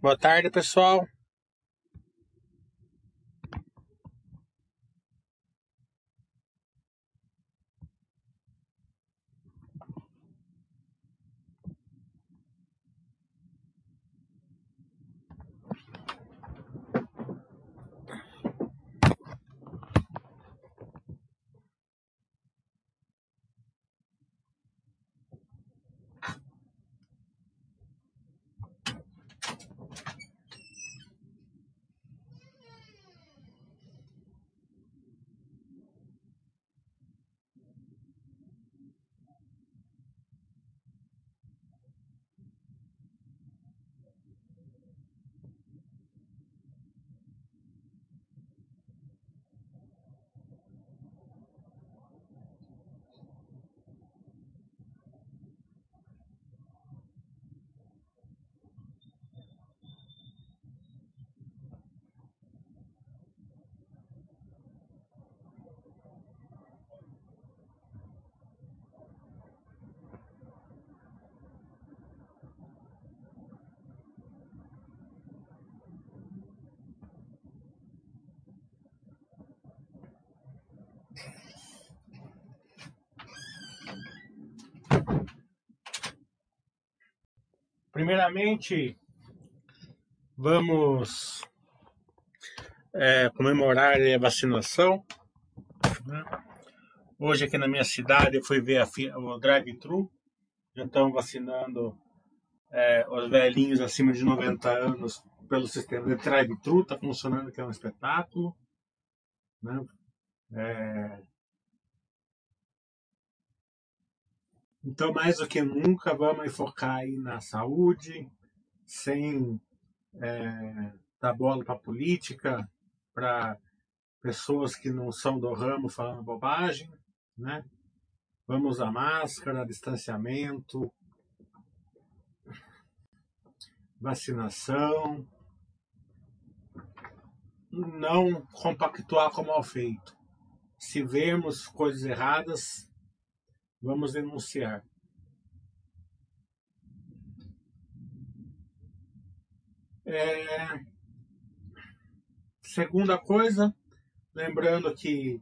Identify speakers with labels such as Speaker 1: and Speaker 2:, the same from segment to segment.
Speaker 1: Boa tarde, pessoal. Primeiramente, vamos é, comemorar a vacinação. Né? Hoje aqui na minha cidade eu fui ver a, o drive-thru. Já estão vacinando é, os velhinhos acima de 90 anos pelo sistema de drive-thru. Está funcionando que é um espetáculo. Né? É, Então, mais do que nunca, vamos focar aí na saúde, sem é, dar bola para política, para pessoas que não são do ramo falando bobagem, né? Vamos usar máscara, distanciamento, vacinação, não compactuar com mal feito. Se vemos coisas erradas, Vamos denunciar. É... Segunda coisa, lembrando que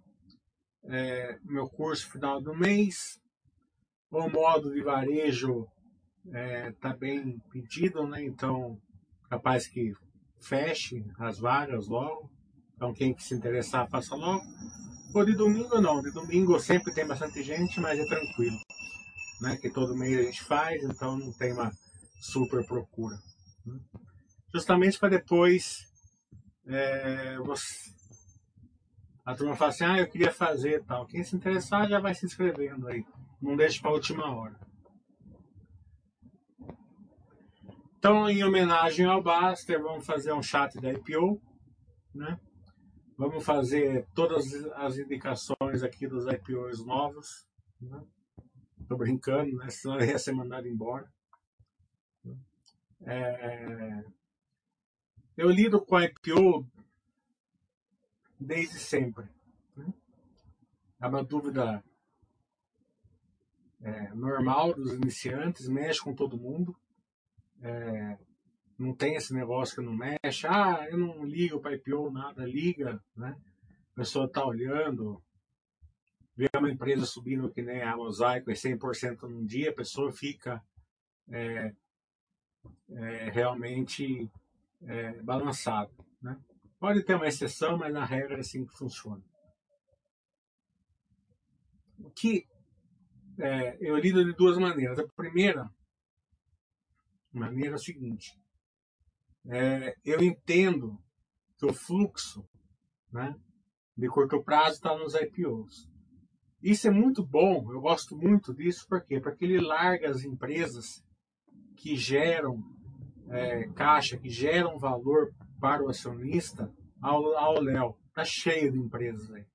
Speaker 1: é, meu curso final do mês, o modo de varejo está é, tá bem pedido, né? Então, capaz que feche as vagas logo. Então, quem se interessar, faça logo. Ou de domingo não, de domingo sempre tem bastante gente, mas é tranquilo. Né? Que todo mês a gente faz, então não tem uma super procura. Né? Justamente para depois é, você... a turma fala assim, ah, eu queria fazer tal. Quem se interessar já vai se inscrevendo aí. Não deixe para a última hora. Então, em homenagem ao Baster, vamos fazer um chat da IPO, né? Vamos fazer todas as indicações aqui dos IPOs novos. Né? Brincando, né? Senão ia ser mandado embora. É... Eu lido com a IPO desde sempre. Né? É uma dúvida é, normal dos iniciantes, mexe com todo mundo. É, não tem esse negócio que não mexe. Ah, eu não ligo para IPO, nada, liga, né? A pessoa está olhando, vê uma empresa subindo que nem a Mosaico, é 100% num dia, a pessoa fica é, é, realmente é, balançada, né? Pode ter uma exceção, mas na regra é assim que funciona. O que é, eu lido de duas maneiras. A primeira maneira é a seguinte: é, eu entendo que o fluxo né, de curto prazo está nos IPOs. Isso é muito bom, eu gosto muito disso, por quê? Porque ele larga as empresas que geram é, caixa, que geram valor para o acionista ao, Léo. Está cheio de empresas aí.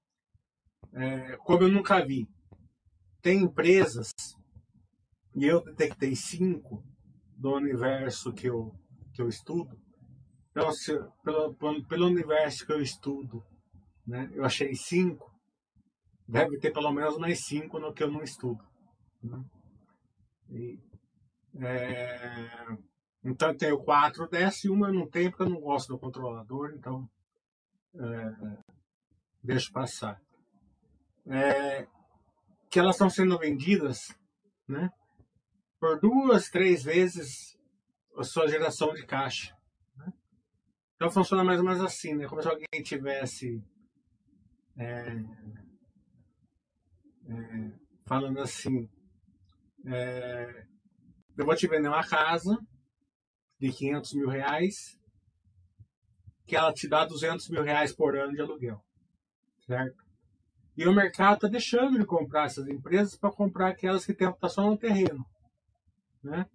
Speaker 1: É, como eu nunca vi. Tem empresas, e eu detectei cinco do universo que eu, que eu estudo, se, pelo, pelo universo que eu estudo, né, eu achei cinco, deve ter pelo menos mais cinco no que eu não estudo. Né? E, é, Então eu tenho quatro dessas e uma eu não tenho porque eu não gosto do controlador, então é, deixo passar. É, que elas estão sendo vendidas né, por duas, três vezes a sua geração de caixa. Então funciona mais ou menos assim, né? como se alguém tivesse é, é, falando assim, é, eu vou te vender uma casa de 500 mil reais que ela te dá 200 mil reais por ano de aluguel, certo? E o mercado está deixando de comprar essas empresas para comprar aquelas que têm só no terreno, né?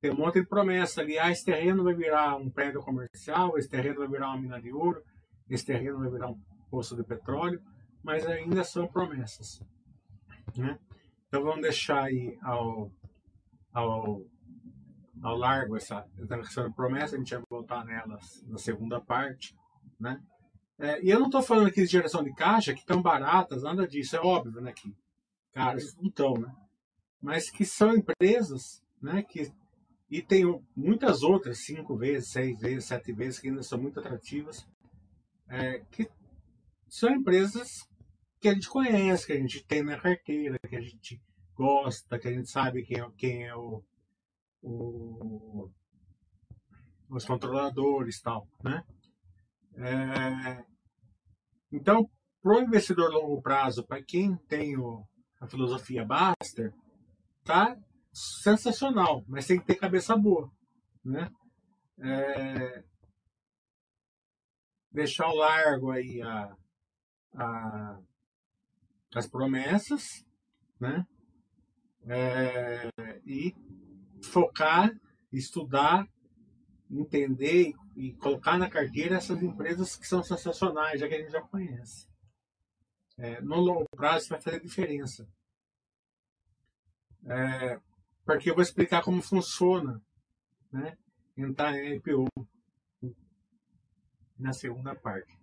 Speaker 1: Tem um monte de promessa ali, ah, esse terreno vai virar um prédio comercial, esse terreno vai virar uma mina de ouro, esse terreno vai virar um poço de petróleo, mas ainda são promessas, né? Então vamos deixar aí ao, ao, ao largo essa, essa promessa, a gente vai voltar nelas na segunda parte, né? É, e eu não estou falando aqui de geração de caixa que estão baratas, nada disso, é óbvio, né? Que caras não estão, né? Mas que são empresas, né? Que, e tem muitas outras, cinco vezes, seis vezes, sete vezes, que ainda são muito atrativas, é, que são empresas que a gente conhece, que a gente tem na carteira, que a gente gosta, que a gente sabe quem é, quem é o, o os controladores tal, né? É, então, para o investidor longo prazo, para quem tem o, a filosofia Baster, tá sensacional, mas tem que ter cabeça boa, né? É, deixar ao largo aí a, a, as promessas, né? É, e focar, estudar, entender e colocar na carteira essas empresas que são sensacionais, já que a gente já conhece. É, no longo prazo vai fazer diferença. É, porque eu vou explicar como funciona né, entrar em IPO na segunda parte.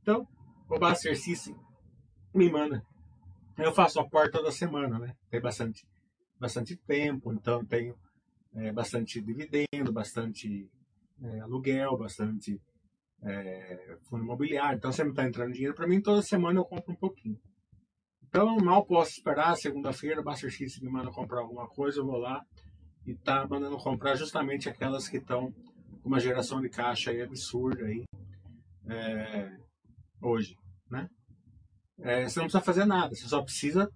Speaker 1: Então, o System me manda. Eu faço a porta toda semana, né? Tem bastante, bastante tempo, então tenho é, bastante dividendo, bastante é, aluguel, bastante é, fundo imobiliário. Então sempre está entrando dinheiro para mim. Toda semana eu compro um pouquinho. Então mal posso esperar. Segunda-feira, o Buster X me manda comprar alguma coisa, eu vou lá e tá mandando comprar justamente aquelas que estão com uma geração de caixa aí absurda aí é, hoje, né? É, você não precisa fazer nada, você só precisa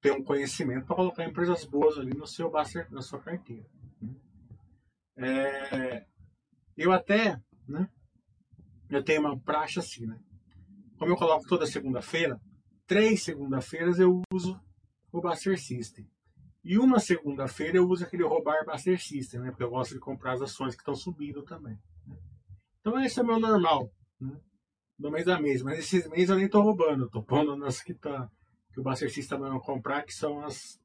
Speaker 1: ter um conhecimento para colocar empresas boas ali no seu Buster, na sua carteira. Né? É, eu até, né? Eu tenho uma praxe assim, né? Como eu coloco toda segunda-feira, três segunda-feiras eu uso o Buster System. E uma segunda-feira eu uso aquele roubar Buster System, né? Porque eu gosto de comprar as ações que estão subindo também. Né? Então esse é o meu normal, né? Mês a mês. Mas esses meses eu nem estou roubando, tô pondo nas que, tá, que o Buster System vai comprar, que são as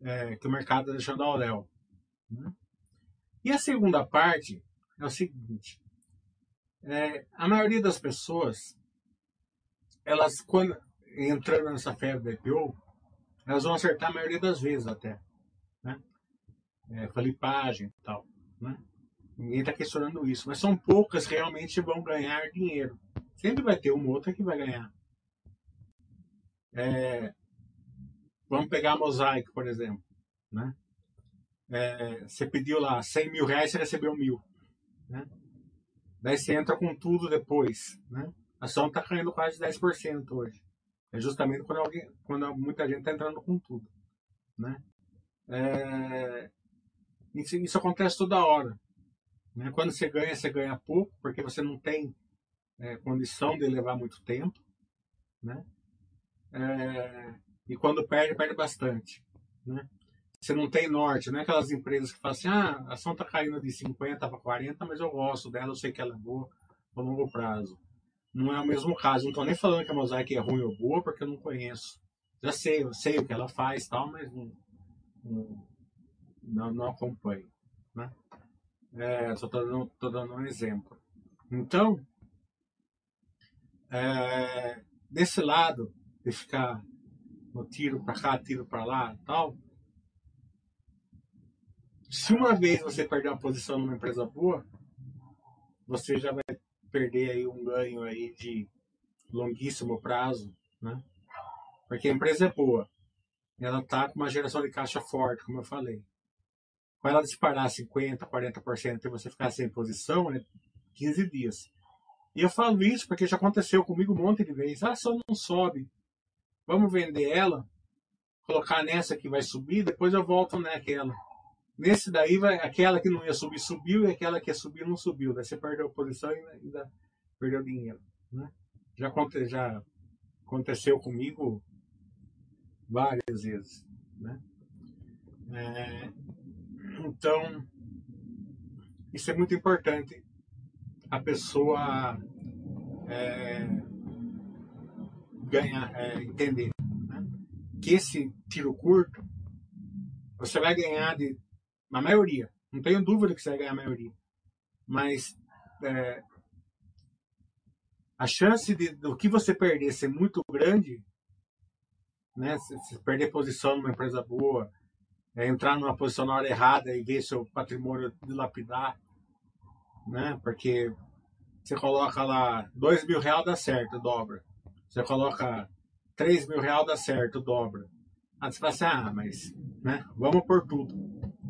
Speaker 1: é, que o mercado está deixando ao Léo. Né? E a segunda parte é o seguinte: é, a maioria das pessoas, elas, quando entrando nessa febre da IPO, elas vão acertar a maioria das vezes até. Né? É, flipagem e tal. Né? Ninguém está questionando isso, mas são poucas que realmente vão ganhar dinheiro. Sempre vai ter uma outra que vai ganhar. É, vamos pegar a Mosaic, por exemplo. Né? É, você pediu lá 100 mil reais, você recebeu mil. Né? Daí você entra com tudo depois. Né? A ação está caindo quase 10% hoje. É justamente quando, alguém, quando muita gente está entrando com tudo. Né? É, isso, isso, acontece toda hora. Né? Quando você ganha, você ganha pouco, porque você não tem é, condição de levar muito tempo. Né? É, e quando perde, perde bastante. Né? você não tem norte, não é aquelas empresas que falam assim, ah, a ação está caindo de 50 para 40, mas eu gosto dela, eu sei que ela é boa a longo prazo. Não é o mesmo caso, não estou nem falando que a Mosaic é ruim ou boa, porque eu não conheço. Já sei, eu sei o que ela faz tal, mas não, não, não acompanho. Né? É, só estou dando, tô dando um exemplo. Então, é, desse lado, de ficar no tiro para cá, tiro para lá tal, se uma vez você perder uma posição numa empresa boa, você já vai perder aí um ganho aí de longuíssimo prazo, né? Porque a empresa é boa. Ela está com uma geração de caixa forte, como eu falei. Quando ela disparar 50%, 40% e você ficar sem posição, é 15 dias. E eu falo isso porque já aconteceu comigo um monte de vezes. Ah, só não sobe. Vamos vender ela, colocar nessa que vai subir, depois eu volto naquela. Nesse daí, vai, aquela que não ia subir, subiu, e aquela que ia subir, não subiu. Daí você perdeu a posição e ainda perdeu dinheiro. Né? Já, já aconteceu comigo várias vezes. Né? É, então, isso é muito importante a pessoa é, ganhar, é, entender né? que esse tiro curto você vai ganhar de a maioria. Não tenho dúvida que você vai ganhar a maioria. Mas é, a chance de, do que você perder ser muito grande, né? Se, se perder posição numa empresa boa, é, entrar numa posição na hora errada e ver seu patrimônio dilapidar, né? Porque você coloca lá dois mil reais dá certo, dobra. Você coloca três mil reais dá certo, dobra. Aí você fala assim, ah, mas né, vamos por tudo.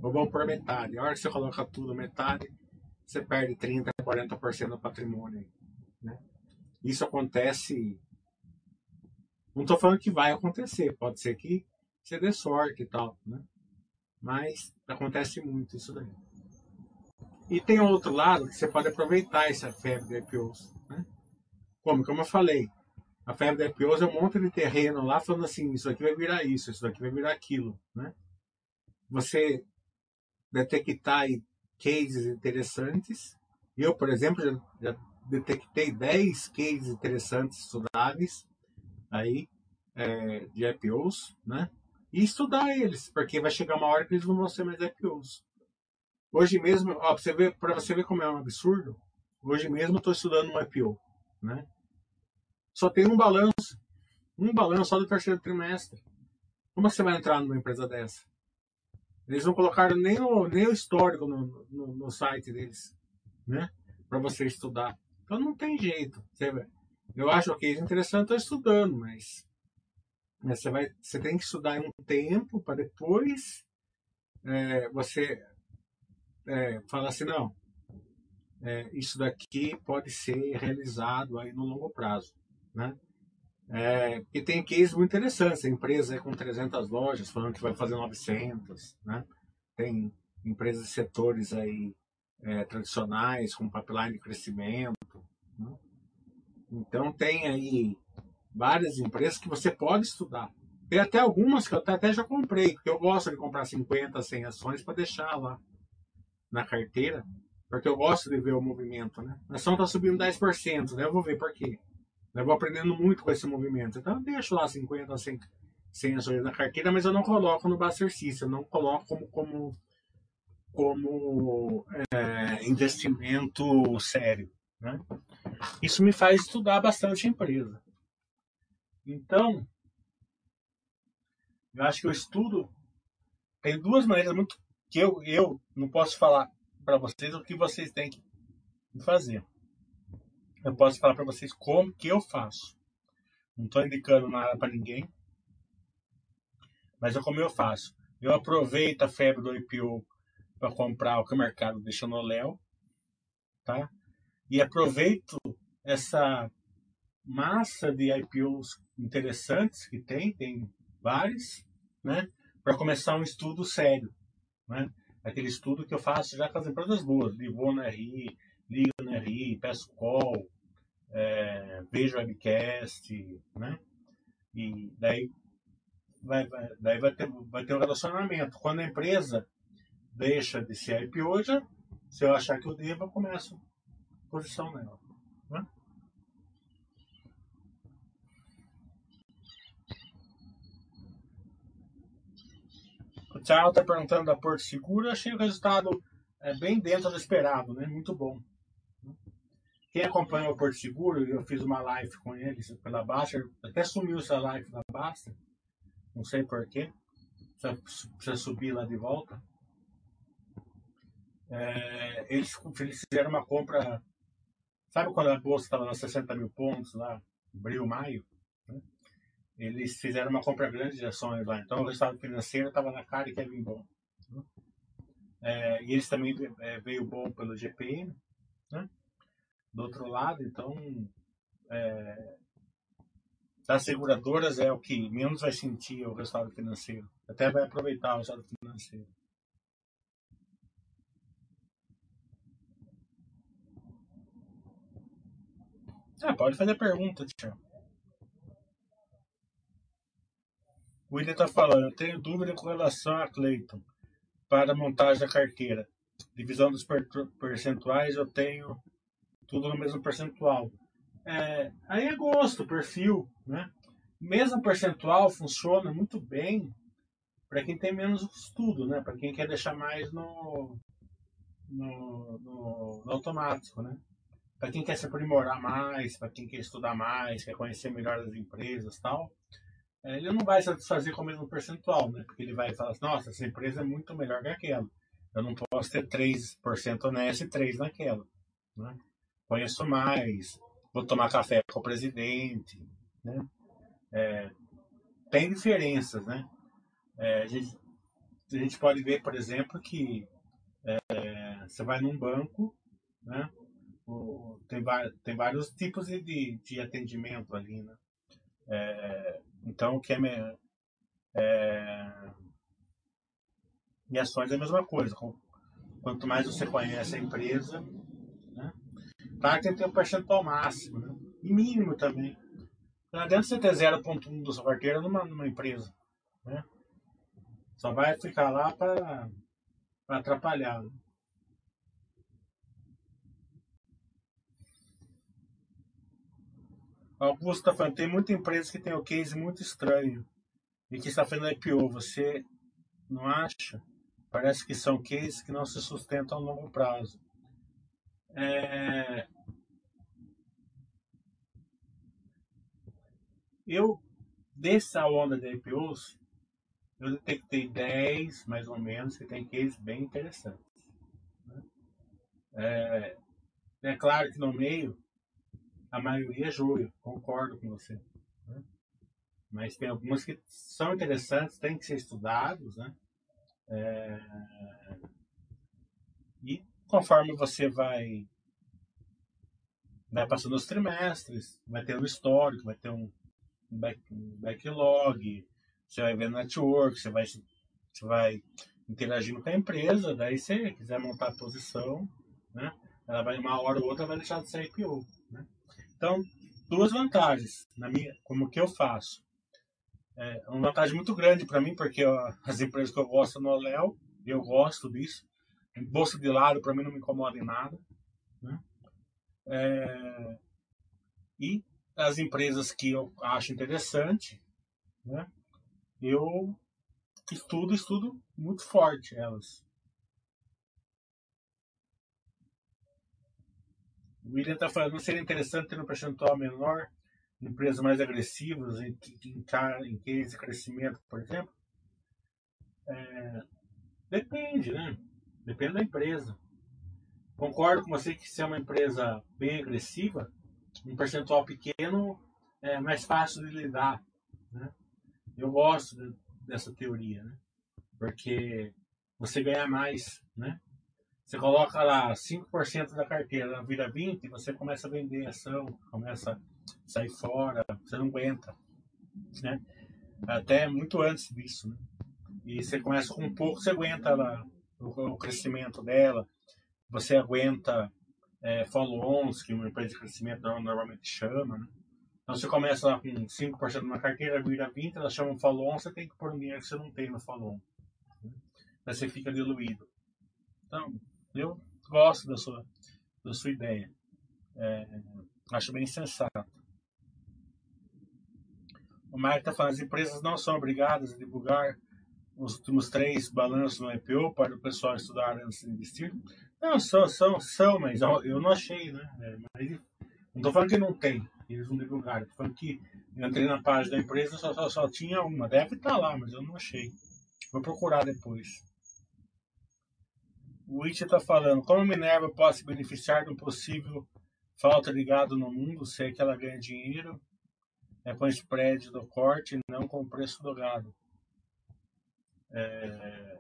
Speaker 1: Ou vamos por metade. A hora que você coloca tudo metade, você perde 30%, 40% do patrimônio. Né? Isso acontece. Não estou falando que vai acontecer, pode ser que você dê sorte e tal, né? Mas acontece muito isso daí. E tem outro lado que você pode aproveitar essa febre de IPOs. Né? Como? Como eu falei, a febre de IPOs é um monte de terreno lá falando assim, isso aqui vai virar isso, isso aqui vai virar aquilo. Né? Você detectar cases interessantes. Eu, por exemplo, já, já detectei 10 cases interessantes estudáveis aí é, de IPOs, né? E estudar eles, porque vai chegar uma hora que eles não vão ser mais IPOs. Hoje mesmo, ó, pra você ver, para você ver como é um absurdo, hoje mesmo estou estudando um IPO, né? Só tem um balanço, um balanço só do terceiro trimestre. Como você vai entrar numa empresa dessa? Eles não colocaram nem o, nem o histórico no, no, no site deles, né? Para você estudar. Então não tem jeito. Você, eu acho que é interessante estar estudando, mas você, vai, você tem que estudar um tempo para depois é, você é, fala assim, não, é, isso daqui pode ser realizado aí no longo prazo, né? É, e tem cases muito interessantes, a empresa é com 300 lojas, falando que vai fazer 900, né? Tem empresas de setores aí é, tradicionais, com pipeline de crescimento, né? Então tem aí várias empresas que você pode estudar. Tem até algumas que eu até já comprei, porque eu gosto de comprar 50, 100 ações para deixar lá na carteira, porque eu gosto de ver o movimento, né? A ação está subindo 10%, né? Eu vou ver por quê. Eu vou aprendendo muito com esse movimento. Então eu deixo lá 50, 100, 100 ações na carteira, mas eu não coloco no Buster eu não coloco como, como, como é, investimento sério. Né? Isso me faz estudar bastante a empresa. Então, eu acho que o estudo tem duas maneiras muito que eu, eu não posso falar para vocês o que vocês têm que fazer. Eu posso falar para vocês como que eu faço. Não estou indicando nada para ninguém, mas é como eu faço. Eu aproveito a febre do IPO para comprar o que o mercado deixa no Léo, tá? E aproveito essa massa de IPOs interessantes que tem, tem vários, né? Para começar um estudo sério né? Aquele estudo que eu faço já com as empresas boas, no RI, Liga no RI, peço call, é, vejo webcast, né? E daí vai, vai, daí vai ter, vai ter um relacionamento. Quando a empresa deixa de ser IPO, já, se eu achar que eu devo, eu começo a posição nela. Né? O Thiago está perguntando da Porto Seguro. Achei o resultado é, bem dentro do esperado, né? Muito bom. Quem acompanha o Porto Seguro, eu fiz uma live com eles pela Basta. Até sumiu essa live da Basta. Não sei porquê. Precisa, precisa subir lá de volta. É, eles, eles fizeram uma compra. Sabe quando a bolsa estava nos 60 mil pontos lá, abril, maio? Né? Eles fizeram uma compra grande de ações lá. Então o resultado financeiro estava na cara e quer vir bom. Né? É, e eles também é, veio bom pelo GPM. Né? Do outro lado, então, é, das seguradoras é o que menos vai sentir o resultado financeiro. Até vai aproveitar o resultado financeiro. Ah, pode fazer pergunta, Tiago. O William está falando, eu tenho dúvida com relação a Clayton para montagem da carteira. Divisão dos percentuais, eu tenho tudo no mesmo percentual. É, aí é gosto, perfil, né? Mesmo percentual funciona muito bem para quem tem menos estudo, né? Para quem quer deixar mais no, no, no, no automático, né? Para quem quer se aprimorar mais, para quem quer estudar mais, quer conhecer melhor as empresas tal, é, ele não vai satisfazer com o mesmo percentual, né? Porque ele vai falar assim, nossa, essa empresa é muito melhor que aquela. Eu não posso ter 3% nessa e 3% naquela. Né? Conheço mais, vou tomar café com o presidente. Né? É, tem diferenças, né? É, a, gente, a, gente, pode ver, por exemplo, que é, você vai num banco, né? O, tem, tem vários tipos de, de atendimento ali, né? É, então, o que é, é, e ações é a mesma coisa. Quanto mais você conhece a empresa? Claro que tem um percentual máximo, né? E mínimo também. Não adianta você ter 0,1 da sua carteira numa, numa empresa. Né? Só vai ficar lá para atrapalhar. Né? Augusto está falando, tem muita empresa que tem o case muito estranho e que está fazendo IPO. Você não acha? Parece que são cases que não se sustentam a longo prazo. É... Eu, dessa onda de IPOs, eu detectei 10, mais ou menos, que tem cases bem interessantes. Né? É, é claro que no meio a maioria é joio, concordo com você. Né? Mas tem algumas que são interessantes, têm que ser estudados, né? É... E conforme você vai, vai passando os trimestres, vai ter um histórico, vai ter um, back, um backlog, você vai ver network, você vai, você vai interagindo com a empresa, daí se quiser montar a posição, né? Ela vai uma hora ou outra vai deixar de ser IPO. Né? Então, duas vantagens, na minha, como que eu faço. É uma vantagem muito grande para mim, porque ó, as empresas que eu gosto no Léo, eu gosto disso. Bolsa de lado, para mim, não me incomoda em nada. Né? É, e as empresas que eu acho interessante, né? eu estudo, estudo muito forte elas. O William está falando, não seria interessante ter um percentual menor, empresas mais agressivas em, em, em case de crescimento, por exemplo? É, depende, né? Depende da empresa. Concordo com você que se é uma empresa bem agressiva, um percentual pequeno é mais fácil de lidar. Né? Eu gosto de, dessa teoria, né? porque você ganha mais, né? Você coloca lá 5% da carteira, vira 20%, você começa a vender ação, começa a sair fora, você não aguenta. Né? Até muito antes disso. Né? E você começa com um pouco, você aguenta lá, o, crescimento dela, você aguenta é, follow-ons, que uma empresa de crescimento normalmente chama. Né? Então você começa lá com 5% na carteira, vira 20%, ela chama um follow-on, você tem que pôr um dinheiro que você não tem no follow-on. Né? Aí você fica diluído. Então, eu gosto da sua, da sua ideia. É, acho bem sensato. O Mário está falando, as empresas não são obrigadas a divulgar os últimos três balanços no IPO para o pessoal estudar antes de investir. Não, são, são, são mas eu não achei, né? É, mas, não estou falando que não tem, eles não divulgaram. Estou falando que eu entrei na página da empresa só, só, só tinha uma. Deve estar tá lá, mas eu não achei. Vou procurar depois. o Witch está falando, como Minerva pode se beneficiar de um possível falta de gado no mundo, se é que ela ganha dinheiro, é com o spread do corte, não com o preço do gado. É...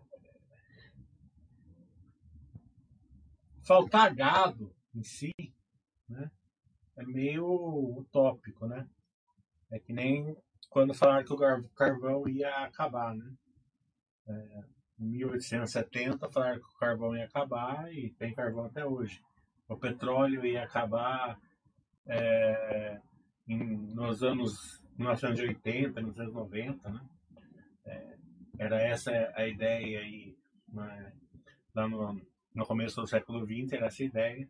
Speaker 1: Faltar gado em si, né, é meio utópico, né? É que nem quando falaram que o carvão ia acabar, né? É, em 1870 falaram que o carvão ia acabar e tem carvão até hoje. O petróleo ia acabar é, em, nos anos 1980, nos anos 90, né? Era essa a ideia aí, né? lá no, no começo do século XX, era essa ideia.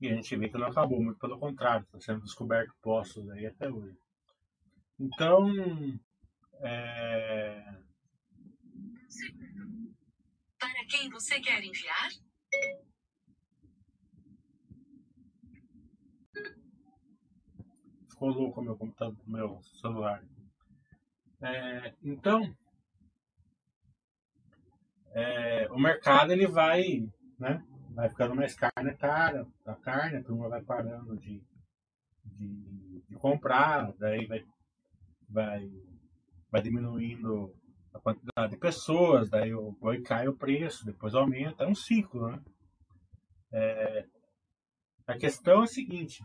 Speaker 1: E a gente vê que não acabou, muito pelo contrário, está sendo descoberto postos aí até hoje. Então, é...
Speaker 2: Para quem você quer enviar?
Speaker 1: Ficou louco meu computador, meu celular. É, então, é, o mercado ele vai, né? Vai ficando mais carne cara, a carne, a turma vai parando de, de, de comprar, daí vai vai, vai diminuindo a quantidade de pessoas, daí vai cai o preço, depois aumenta, é um ciclo, né? É, a questão é a seguinte,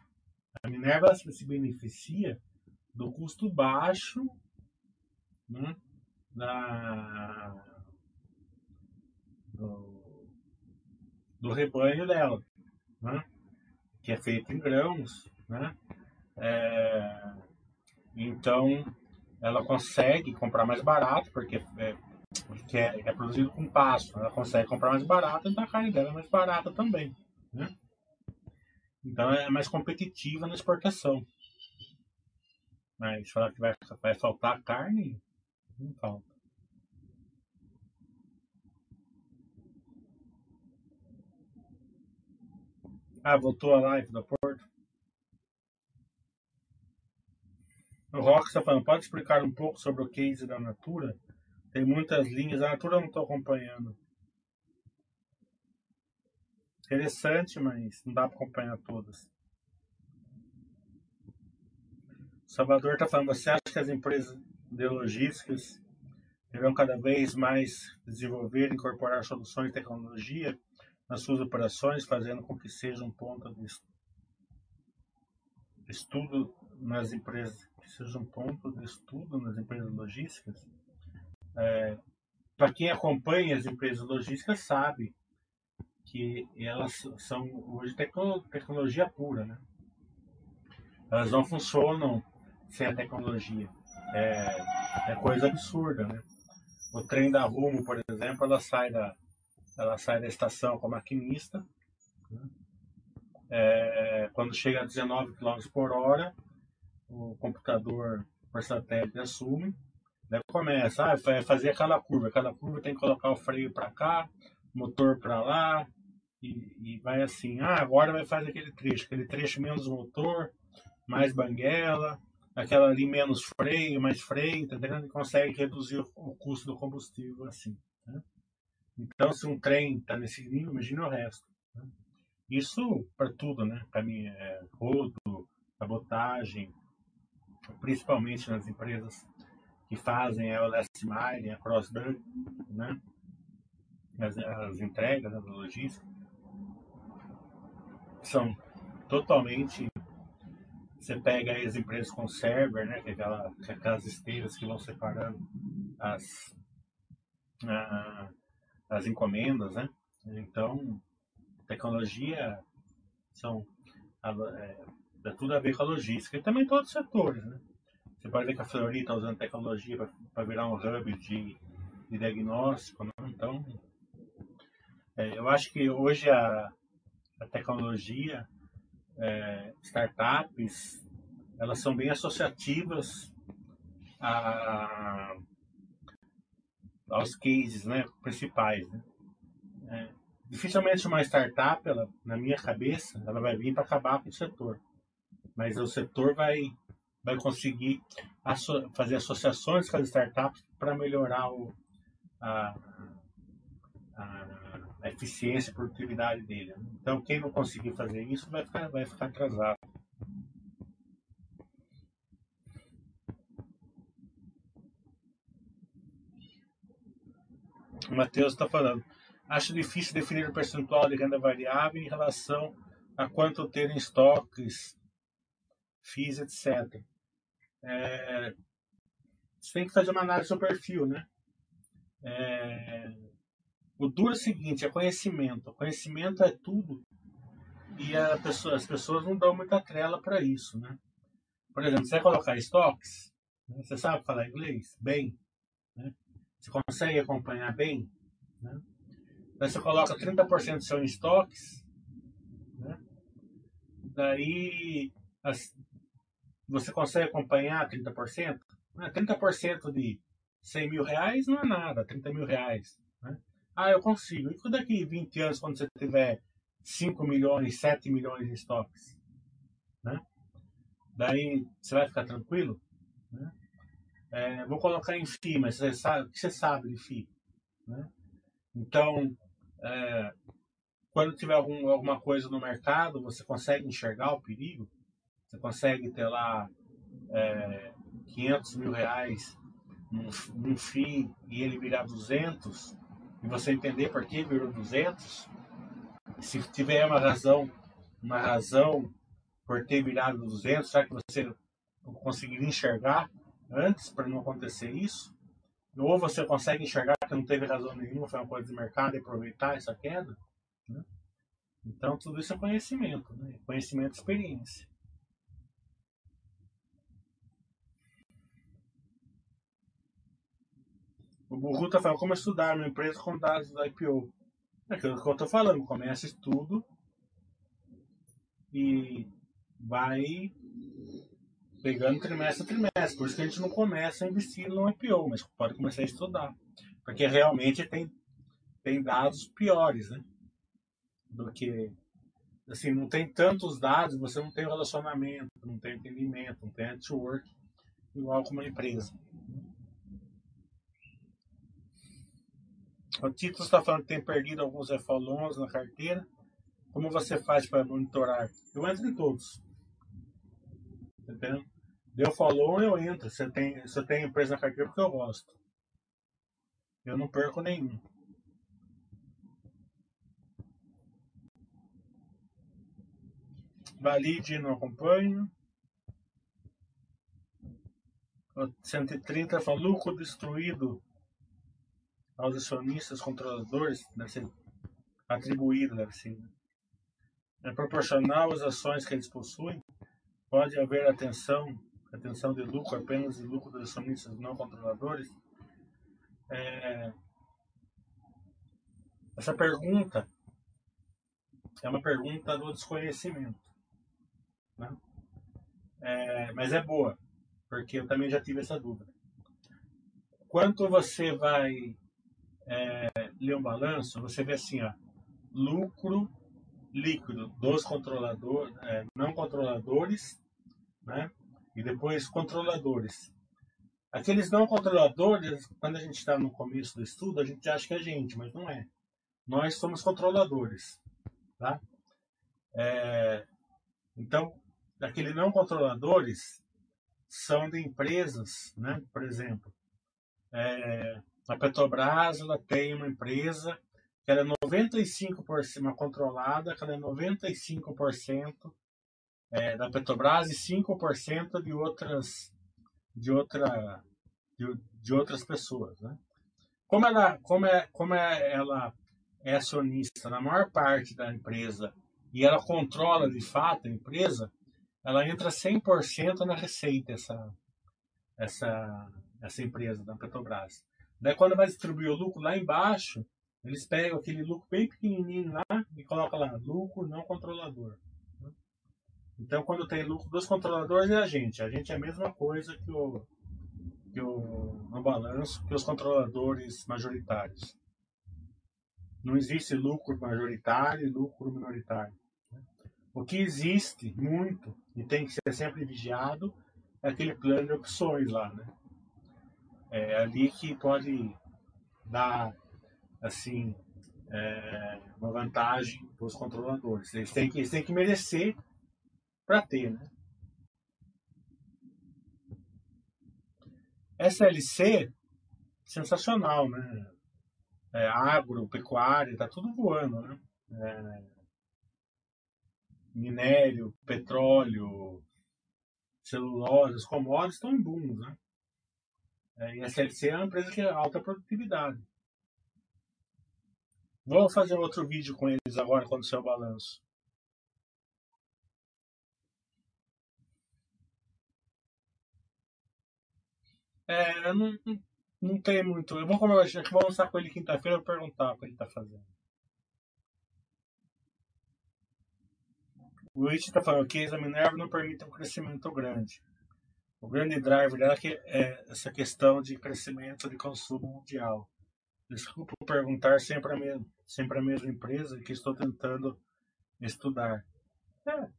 Speaker 1: a Minerva se beneficia do custo baixo né, da, do, do rebanho dela, né, que é feito em grãos, né, é, então, ela consegue comprar mais barato, porque é, porque é, é produzido com pasto. Ela consegue comprar mais barato, então a carne dela é mais barata também. Né? Então é mais competitiva na exportação. Mas falar que vai, vai faltar carne, não falta. Ah, voltou a live da Porto. O Rock está falando, pode explicar um pouco sobre o case da Natura? Tem muitas linhas, a Natura eu não estou acompanhando. Interessante, mas não dá para acompanhar todas. O Salvador está falando, você acha que as empresas de logísticas deverão cada vez mais desenvolver e incorporar soluções de tecnologia nas suas operações, fazendo com que seja um ponto de estudo nas empresas que seja um ponto de estudo nas empresas logísticas. É, Para quem acompanha as empresas logísticas sabe que elas são hoje tecnologia pura, né? Elas não funcionam sem a tecnologia. É, é coisa absurda, né? O trem da Rumo, por exemplo, ela sai da, ela sai da estação com a maquinista. Né? É, quando chega a 19 km por hora, o computador por satélite assume, daí começa, ah, fazer aquela curva, cada curva tem que colocar o freio para cá, motor para lá, e, e, vai assim, ah, agora vai fazer aquele trecho, aquele trecho menos motor, mais banguela, aquela ali menos freio, mais freio, tá? E consegue reduzir o custo do combustível assim. Então, se um trem está nesse nível, imagina o resto. Né? Isso para tudo, né? Caminho, é, rodo, sabotagem, principalmente nas empresas que fazem a last mile, a cross né? As, as entregas, a logística, são totalmente. Você pega as empresas com server, né? Que é aquela, que é aquelas esteiras que vão separando as, a, as encomendas, né? Então, tecnologia são é, Dá tudo a ver com a logística. E também todos os setores, né? Você pode ver que a Fleury está usando tecnologia para virar um hub de, de diagnóstico. Né? Então, é, eu acho que hoje a, a tecnologia, é, startups, elas são bem associativas a, aos cases né, principais. Né? É, dificilmente uma startup, ela, na minha cabeça, ela vai vir para acabar com o setor mas o setor vai, vai conseguir asso fazer associações com as startups para melhorar o, a, a, a eficiência e produtividade dele. Então, quem não conseguir fazer isso vai ficar, vai ficar atrasado. O Matheus está falando. Acho difícil definir o percentual de renda variável em relação a quanto ter em estoques, FIIs, etc. É, você tem que fazer uma análise do perfil, né? É, o duro é o seguinte, é conhecimento. O conhecimento é tudo e pessoa, as pessoas não dão muita trela para isso, né? Por exemplo, você vai colocar estoques, né? você sabe falar inglês? Bem. Né? Você consegue acompanhar bem? Né? Daí você coloca 30% do seu em estoques, né? daí as, você consegue acompanhar 30%? Né? 30% de 100 mil reais não é nada, 30 mil reais. Né? Ah, eu consigo. E daqui 20 anos, quando você tiver 5 milhões, 7 milhões em estoques? Né? Daí você vai ficar tranquilo? Né? É, vou colocar em FI, mas você sabe, o que você sabe de FI? Né? Então, é, quando tiver algum, alguma coisa no mercado, você consegue enxergar o perigo? Você consegue ter lá é, 500 mil reais num, num FII e ele virar 200 e você entender por que virou 200? Se tiver uma razão, uma razão por ter virado 200, será que você conseguiria enxergar antes para não acontecer isso? Ou você consegue enxergar que não teve razão nenhuma, foi uma coisa de mercado e aproveitar essa queda? Né? Então, tudo isso é conhecimento, né? conhecimento e experiência. O Burru está falando como estudar uma empresa com dados do IPO. É aquilo que eu estou falando, começa estudo e vai pegando trimestre a trimestre. Por isso que a gente não começa a investir no IPO, mas pode começar a estudar. Porque realmente tem, tem dados piores, né? Do que. Assim, não tem tantos dados, você não tem relacionamento, não tem entendimento, não tem network, igual como uma empresa. O Tito está falando que tem perdido alguns FOLONs na carteira. Como você faz para monitorar? Eu entro em todos. Entendeu? Deu follow, eu entro. Você tem, você tem empresa na carteira porque eu gosto. Eu não perco nenhum. Valide não acompanho. O 130 fala lucro destruído aos acionistas controladores, deve ser atribuído, deve ser. É proporcional às ações que eles possuem. Pode haver atenção retenção de lucro apenas de lucro dos acionistas não controladores? É, essa pergunta é uma pergunta do desconhecimento. Né? É, mas é boa, porque eu também já tive essa dúvida. Quanto você vai é, ler um balanço, você vê assim, ó, lucro líquido dos controladores, é, não controladores, né? E depois controladores. Aqueles não controladores, quando a gente está no começo do estudo, a gente acha que é gente, mas não é. Nós somos controladores. Tá? É, então, aqueles não controladores são de empresas, né? por exemplo, é, a Petrobras ela tem uma empresa que ela é 95% uma controlada, que ela é 95% é, da Petrobras e 5% de outras de outra de, de, outras pessoas, né? Como ela como é como é, ela é acionista na maior parte da empresa e ela controla de fato a empresa, ela entra 100% na receita essa essa essa empresa da Petrobras. Daí quando vai distribuir o lucro lá embaixo, eles pegam aquele lucro bem pequenininho lá e colocam lá lucro não controlador. Então, quando tem lucro dos controladores é a gente. A gente é a mesma coisa que o, que o no balanço que os controladores majoritários. Não existe lucro majoritário e lucro minoritário. O que existe muito e tem que ser sempre vigiado é aquele plano de opções lá, né? É ali que pode dar, assim, é, uma vantagem para os controladores. Eles têm que, eles têm que merecer para ter. Né? SLC, sensacional, né? É, agro, pecuária, tá tudo voando, né? É, minério, petróleo, celulose, os commodities estão em boom, né? É, e a SLC é uma empresa que é alta produtividade. Vou fazer outro vídeo com eles agora quando sair o balanço. É, não, não, tem muito. Eu vou conversar, vou com ele quinta-feira e perguntar o que ele está fazendo. O Rich está falando que a Minerva não permite um crescimento grande. O grande driver dela é essa questão de crescimento de consumo mundial. Desculpa perguntar sempre a, mesma, sempre a mesma empresa que estou tentando estudar. É,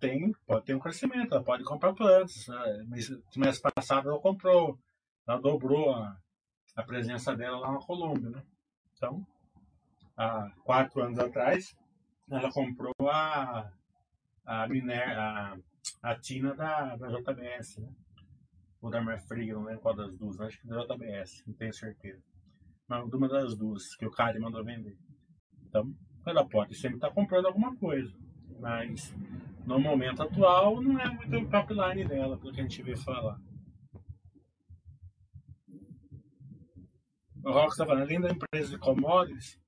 Speaker 1: tem, pode ter um crescimento, ela pode comprar plantas. Né? Mês, mês passado ela comprou, ela dobrou a, a presença dela lá na Colômbia. Né? Então, há quatro anos atrás, ela comprou a, a, miner, a, a Tina da, da JBS, né? ou da Merfrig, não lembro qual das duas, acho que da JBS, não tenho certeza de uma das duas que o cara mandou vender. Então, ela pode sempre estar tá comprando alguma coisa, mas no momento atual não é muito o pipeline dela, pelo que a gente vê falar. O Rock está falando, além da empresa de commodities,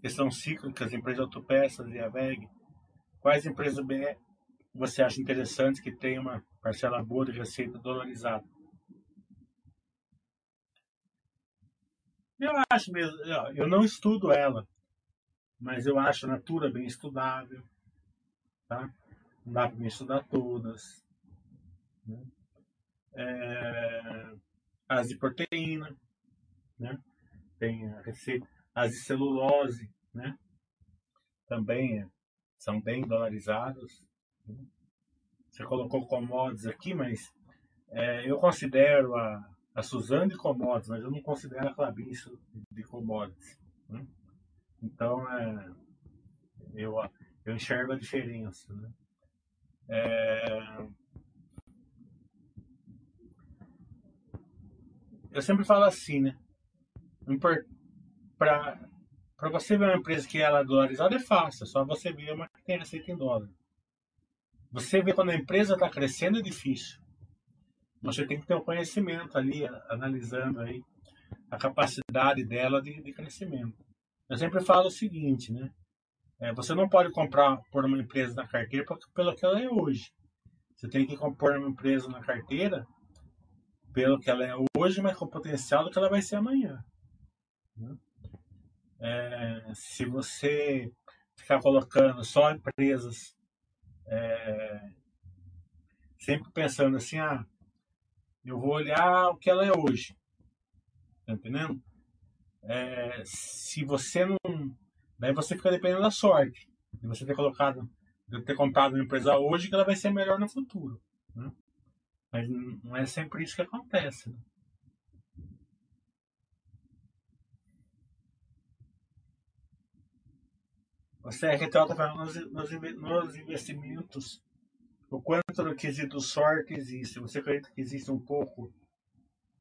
Speaker 1: que são cíclicas, empresas de autopeças e a VEG, quais empresas BE você acha interessantes que tem uma parcela boa de receita dolarizada? Eu acho mesmo, eu não estudo ela, mas eu acho a Natura bem estudável, tá? Não dá para me estudar todas. Né? É, as de proteína, né? Tem a receita, as de celulose, né? Também é, são bem dolarizadas. Né? Você colocou commodities aqui, mas é, eu considero a a Suzane de commodities, mas eu não considero a Clabinho de commodities. Né? Então, é, eu, eu enxergo a diferença. Né? É, eu sempre falo assim, né? Para você ver uma empresa que ela é dolarizada é fácil, é só você ver uma que tem receita em dólar. Você vê quando a empresa está crescendo é difícil. Você tem que ter um conhecimento ali, analisando aí a capacidade dela de, de crescimento. Eu sempre falo o seguinte, né? É, você não pode comprar por uma empresa na carteira pelo que ela é hoje. Você tem que comprar uma empresa na carteira pelo que ela é hoje, mas com o potencial do que ela vai ser amanhã. Né? É, se você ficar colocando só empresas é, sempre pensando assim, ah, eu vou olhar o que ela é hoje. Tá entendendo? É, se você não. Daí você fica dependendo da sorte. De você ter colocado. De ter comprado uma empresa hoje que ela vai ser melhor no futuro. Né? Mas não é sempre isso que acontece. Né? O CRTO está falando nos, nos, nos investimentos o quanto no quesito sorte existe. Você acredita que existe um pouco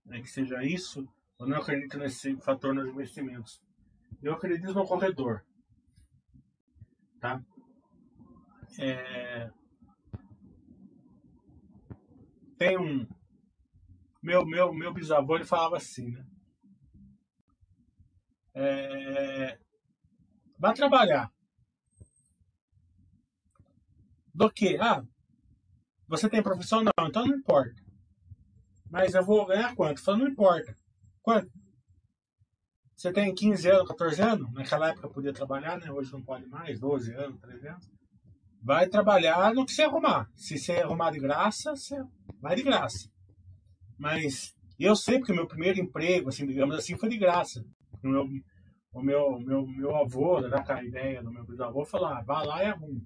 Speaker 1: né, que seja isso? Ou não acredita nesse fator nos investimentos? Eu acredito no corredor. Tá? É... Tem um. Meu, meu, meu bisavô ele falava assim, né? É... Vai trabalhar. Do que? Ah, você tem profissão? Não, então não importa. Mas eu vou ganhar quanto? Falei, não importa. Quanto? Você tem 15 anos, 14 anos? Naquela época podia trabalhar, né? Hoje não pode mais, 12 anos, 13 anos. Vai trabalhar no que você arrumar. Se você arrumar de graça, você vai de graça. Mas eu sei porque o meu primeiro emprego, assim, digamos assim, foi de graça. O meu, o meu, meu, meu avô, da a ideia do meu bisavô, falou: ah, vá lá e arrume.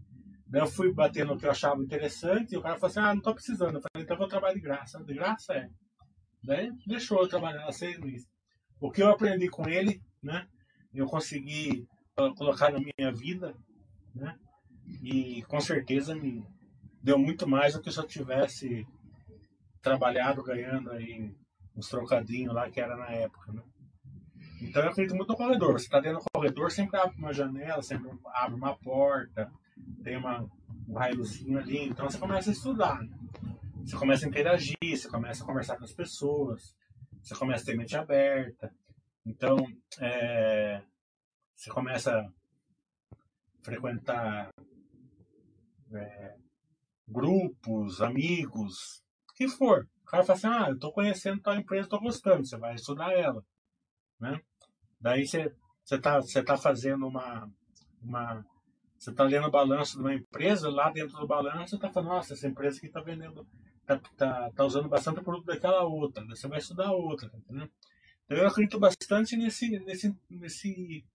Speaker 1: Daí eu fui bater no que eu achava interessante e o cara falou assim: ah, não tô precisando. Eu falei: então eu vou trabalhar de graça. De graça é. Daí deixou eu trabalhar seis meses. O que eu aprendi com ele, né? eu consegui uh, colocar na minha vida, né? E com certeza me deu muito mais do que se eu tivesse trabalhado ganhando aí uns trocadinhos lá que era na época, né? Então eu acredito muito no corredor. Você está dentro do corredor, sempre abre uma janela, sempre abre uma porta, tem uma, um raiozinho ali. Então você começa a estudar. Né? Você começa a interagir, você começa a conversar com as pessoas, você começa a ter mente aberta. Então é, você começa a frequentar é, grupos, amigos, o que for. O cara fala assim, ah, eu estou conhecendo tal empresa, estou gostando, você vai estudar ela. Né? Daí você está você tá fazendo uma, uma. Você está lendo o balanço de uma empresa, lá dentro do balanço você está falando, nossa, essa empresa aqui está vendendo, está tá, tá usando bastante produto daquela outra, você vai estudar outra, entendeu? Então eu acredito bastante nesse. nesse, nesse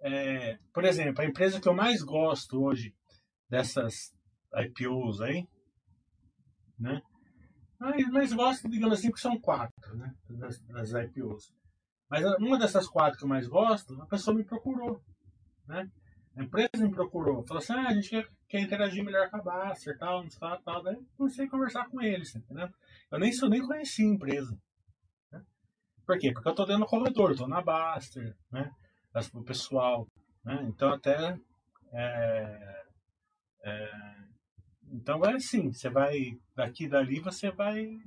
Speaker 1: é, por exemplo, a empresa que eu mais gosto hoje dessas IPOs aí, né? Mas, mas gosto, digamos assim, que são quatro, né? Das, das IPOs. Mas uma dessas quatro que eu mais gosto, a pessoa me procurou. Né? A empresa me procurou. Falou assim: ah, a gente quer, quer interagir melhor com a Baster, tal, não sei lá, tal. Daí comecei a conversar com eles, entendeu? Eu nem, nem conheci a empresa. Né? Por quê? Porque eu estou dentro do corredor, estou na Baster, né? O pessoal. Né? Então, até. É, é, então, é assim: você vai daqui e dali, você vai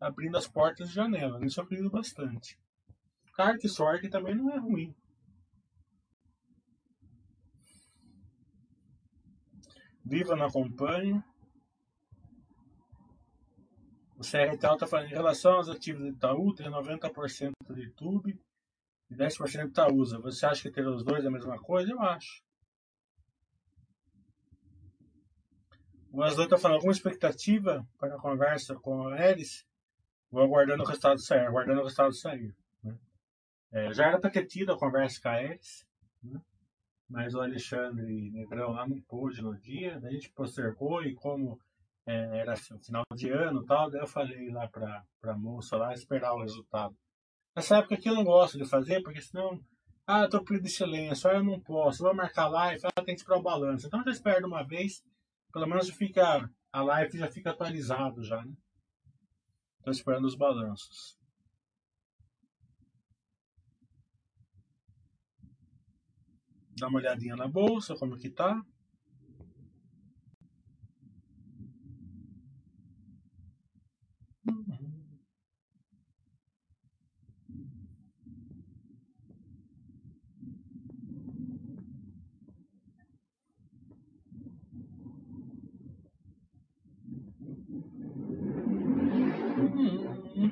Speaker 1: abrindo as portas de janela. Isso eu acredito bastante. Carta e sorte também não é ruim. Viva na companhia. O CR Itaú está falando em relação aos ativos do Itaú, tem 90% do YouTube e 10% do Itaúsa. Você acha que ter os dois é a mesma coisa? Eu acho. O Aslan está falando alguma expectativa para a conversa com a Eris? Vou aguardando o resultado sair, aguardando o resultado sair. É, já era para ter tido a conversa com a Eris, né? Mas o Alexandre Negrão lá não pôde no dia, a gente postergou e como é, era assim, final de ano tal, daí eu falei lá para a moça lá esperar o resultado. Nessa época aqui eu não gosto de fazer, porque senão, ah, eu tô pedindo de silêncio, ah, eu não posso, vou marcar live, ah, tem que esperar o balanço. Então já espero uma vez, pelo menos fica, a live já fica atualizado já, né? Tô esperando os balanços. Dá uma olhadinha na bolsa, como que tá.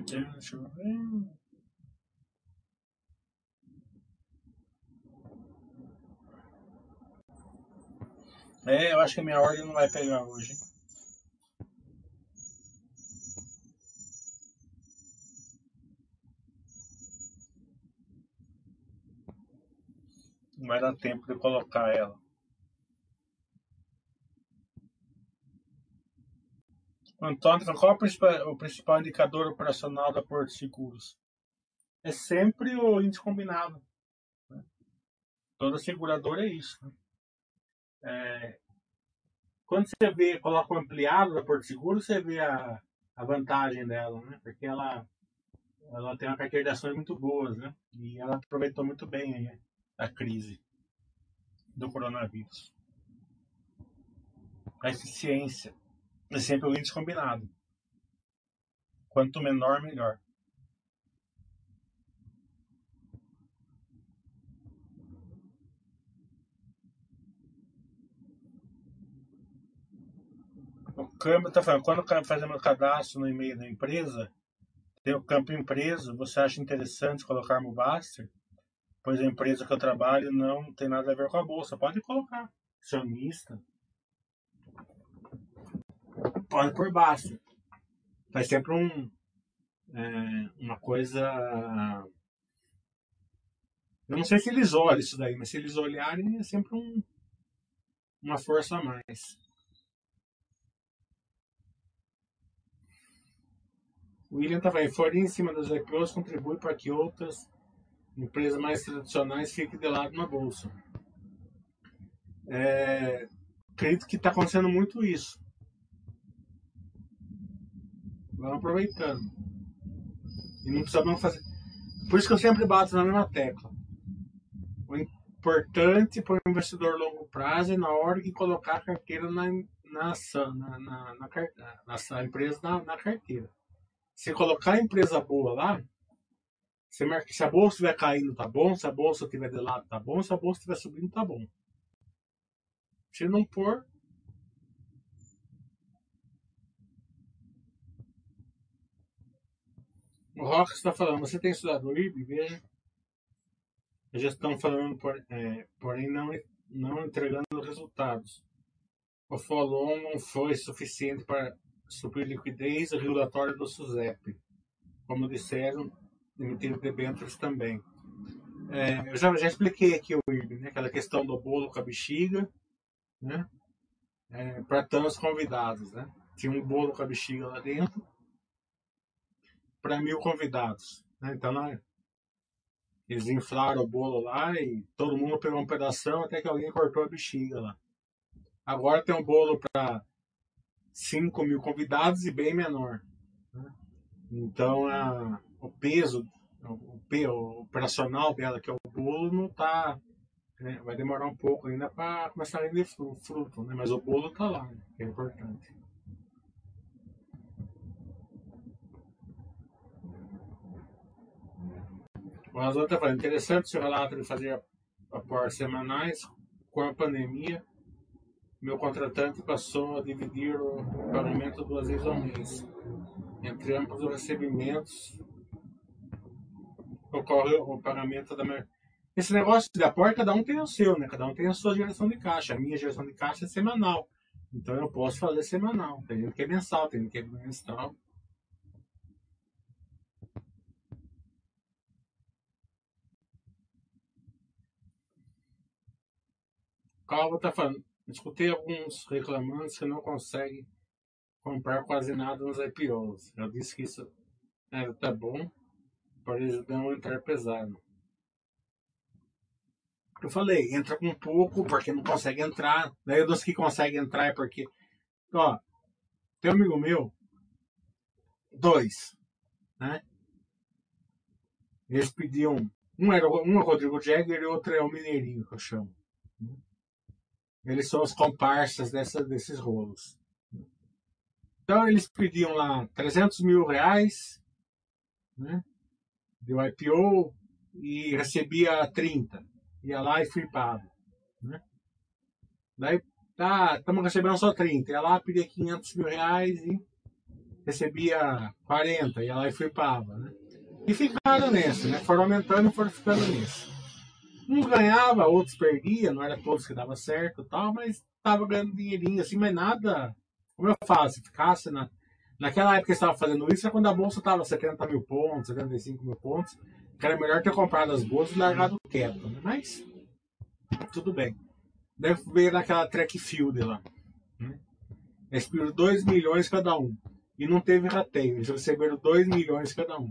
Speaker 1: Deixa eu ver. É, eu acho que a minha ordem não vai pegar hoje. Não vai dar tempo de colocar ela. Antônio, qual é o principal, indicador operacional da Porto Seguros? É sempre o índice combinado. Né? Toda seguradora é isso. Né? É, quando você vê, coloca o ampliado da Porto Seguro, você vê a, a vantagem dela, né? Porque ela, ela tem uma carteira de ações muito boas, né? E ela aproveitou muito bem aí a crise do coronavírus. A eficiência é sempre o índice combinado. Quanto menor, melhor. Câmbio está falando, quando fazemos o cadastro no e-mail da empresa, tem o campo empresa, você acha interessante colocar o Baster? Pois a empresa que eu trabalho não tem nada a ver com a bolsa. Pode colocar. Acionista. Pode por Baster. Faz sempre um, é, uma coisa. Eu não sei se eles olham isso daí, mas se eles olharem é sempre um, uma força a mais. William. Florir em cima das IPOs contribui para que outras empresas mais tradicionais fiquem de lado na bolsa. É, acredito que está acontecendo muito isso. Vamos aproveitando. E não precisamos fazer. Por isso que eu sempre bato na mesma tecla. O importante para o investidor longo prazo é na hora de colocar a carteira na, na, na, na, na, na empresa na, na carteira. Se colocar a empresa boa lá, se a bolsa estiver caindo, tá bom. Se a bolsa estiver de lado, tá bom. Se a bolsa estiver subindo, tá bom. Se não pôr, O Rock está falando, você tem estudado o IB? Veja. Já estão falando, por, é, porém não, não entregando resultados. O follow não foi suficiente para suprir liquidez regulatória do SUSEP. Como disseram, emitir debêntures também. É, eu já, já expliquei aqui o IB, né? aquela questão do bolo com a bexiga, né? É, para tantos convidados. Né? Tinha um bolo com a bexiga lá dentro para mil convidados. Né? Então, né, eles inflaram o bolo lá e todo mundo pegou um pedaço até que alguém cortou a bexiga lá. Agora tem um bolo para 5 mil convidados e bem menor. Né? Então, a, o peso, o, o, operacional dela, que é o bolo, não está. Né? vai demorar um pouco ainda para começar a render fruto, né? mas o bolo está lá, né? que é importante. O Razão está falando, interessante seu relato de fazer aportes semanais. Com a pandemia, meu contratante passou a dividir o pagamento duas vezes ao mês. Entre ambos os recebimentos, ocorre o pagamento da esse negócio de aporte, cada um tem o seu, né? Cada um tem a sua geração de caixa. A minha geração de caixa é semanal. Então eu posso fazer semanal. Tem gente que é mensal, tem gente que é mensal. Calvo está falando. Escutei alguns reclamantes que não conseguem comprar quase nada nos IPOs. Eu disse que isso era até bom para eles não entrar pesado. Eu falei, entra com pouco porque não consegue entrar. Daí dos que conseguem entrar é porque. Ó, tem um amigo meu, dois, né? Eles pediam. Um era um é o Rodrigo Jagger e outro é o Mineirinho, que eu chamo. Eles são os comparsas dessa, desses rolos. Então eles pediam lá 300 mil reais, né? Deu IPO e recebia 30. Ia lá e flipava. Né? Daí, tá, estamos recebendo só 30. Ia lá, pedia 500 mil reais e recebia 40. Ia lá e flipava. Né? E ficaram nesse, né? Foram aumentando e foram ficando nisso. Uns ganhava, outros perdia, não era todos que dava certo tal, mas tava ganhando dinheirinho assim, mas nada. Como eu falo, se ficasse na, naquela época que estava fazendo isso, é quando a bolsa estava 70 mil pontos, 75 mil pontos, que era melhor ter comprado as bolsas e largado quieto, né? mas tudo bem. Deve ver naquela track field lá. Né? Eles pediram 2 milhões cada um. E não teve rateio. Eles receberam 2 milhões cada um.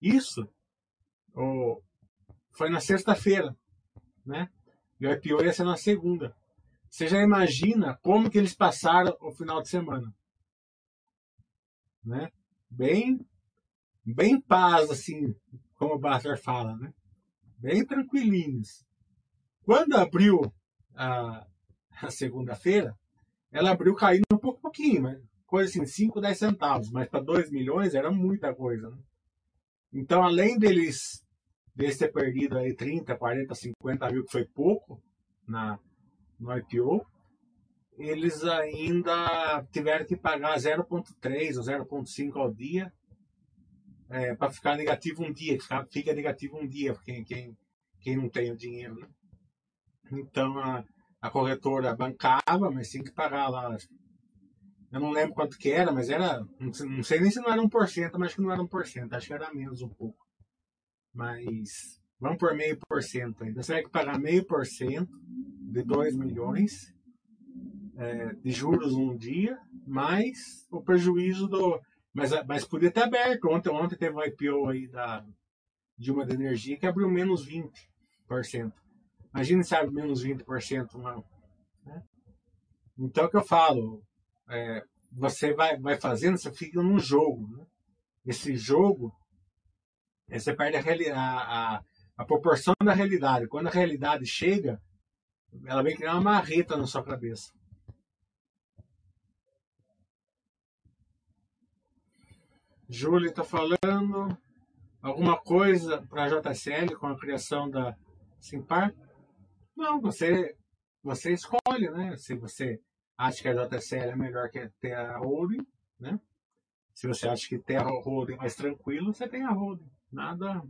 Speaker 1: Isso, o, foi na sexta-feira, né? E o IPO ia ser na segunda. Você já imagina como que eles passaram o final de semana, né? Bem, bem paz assim, como o Butler fala, né? Bem tranquilinhos. Quando abriu a, a segunda-feira, ela abriu caindo um pouco, pouquinho, mas coisa assim, 5, 10 centavos, mas para 2 milhões era muita coisa, né? Então, além deles de ter perdido aí 30, 40, 50 mil, que foi pouco na, no IPO, eles ainda tiveram que pagar 0,3 ou 0,5 ao dia é, para ficar negativo um dia. Fica, fica negativo um dia quem, quem, quem não tem o dinheiro. Né? Então a, a corretora bancava, mas tinha que pagar lá. Eu não lembro quanto que era, mas era. Não sei nem se não era 1%, mas acho que não era 1%, acho que era menos um pouco. Mas vamos por meio por cento ainda. Que pagar meio por cento de 2 milhões é, de juros um dia, mais o prejuízo do. Mas, mas podia ter aberto. Ontem, ontem teve um IPO aí da, de uma de energia que abriu menos 20%. Imagina se abre menos 20% uma, né? Então é o que eu falo, é, você vai, vai fazendo, você fica num jogo. Né? Esse jogo, você perde a, a, a, proporção da realidade. Quando a realidade chega, ela vem criar uma marreta na sua cabeça. Júlia está falando alguma coisa para a JSL com a criação da Simpar? Não, você, você escolhe, né? Se você acha que a JSL é melhor que a Terra Holding, né? Se você acha que Terra Holding é mais tranquilo, você tem a Holding. Nada.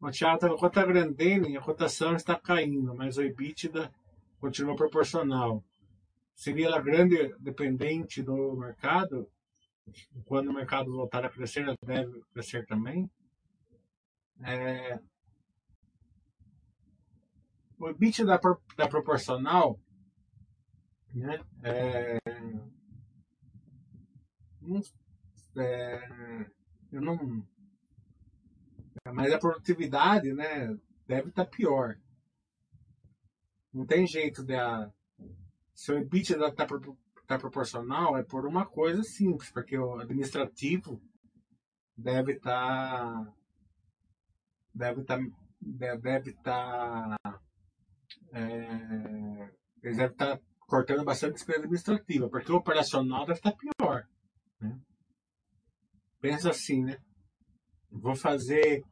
Speaker 1: O Thiago, quanto a Grandene, a cotação está caindo, mas o EBITDA continua proporcional. Seria ela grande dependente do mercado? Quando o mercado voltar a crescer, ela deve crescer também? É, o EBITDA da, da proporcional, né, é, é, eu não, mas a produtividade, né, deve estar tá pior. Não tem jeito de a, se o EBITDA está tá proporcional é por uma coisa simples, porque o administrativo deve estar tá, deve estar tá, deve estar tá é, estar cortando bastante despesa administrativa, porque o operacional deve estar pior. Né? Pensa assim, né? Vou fazer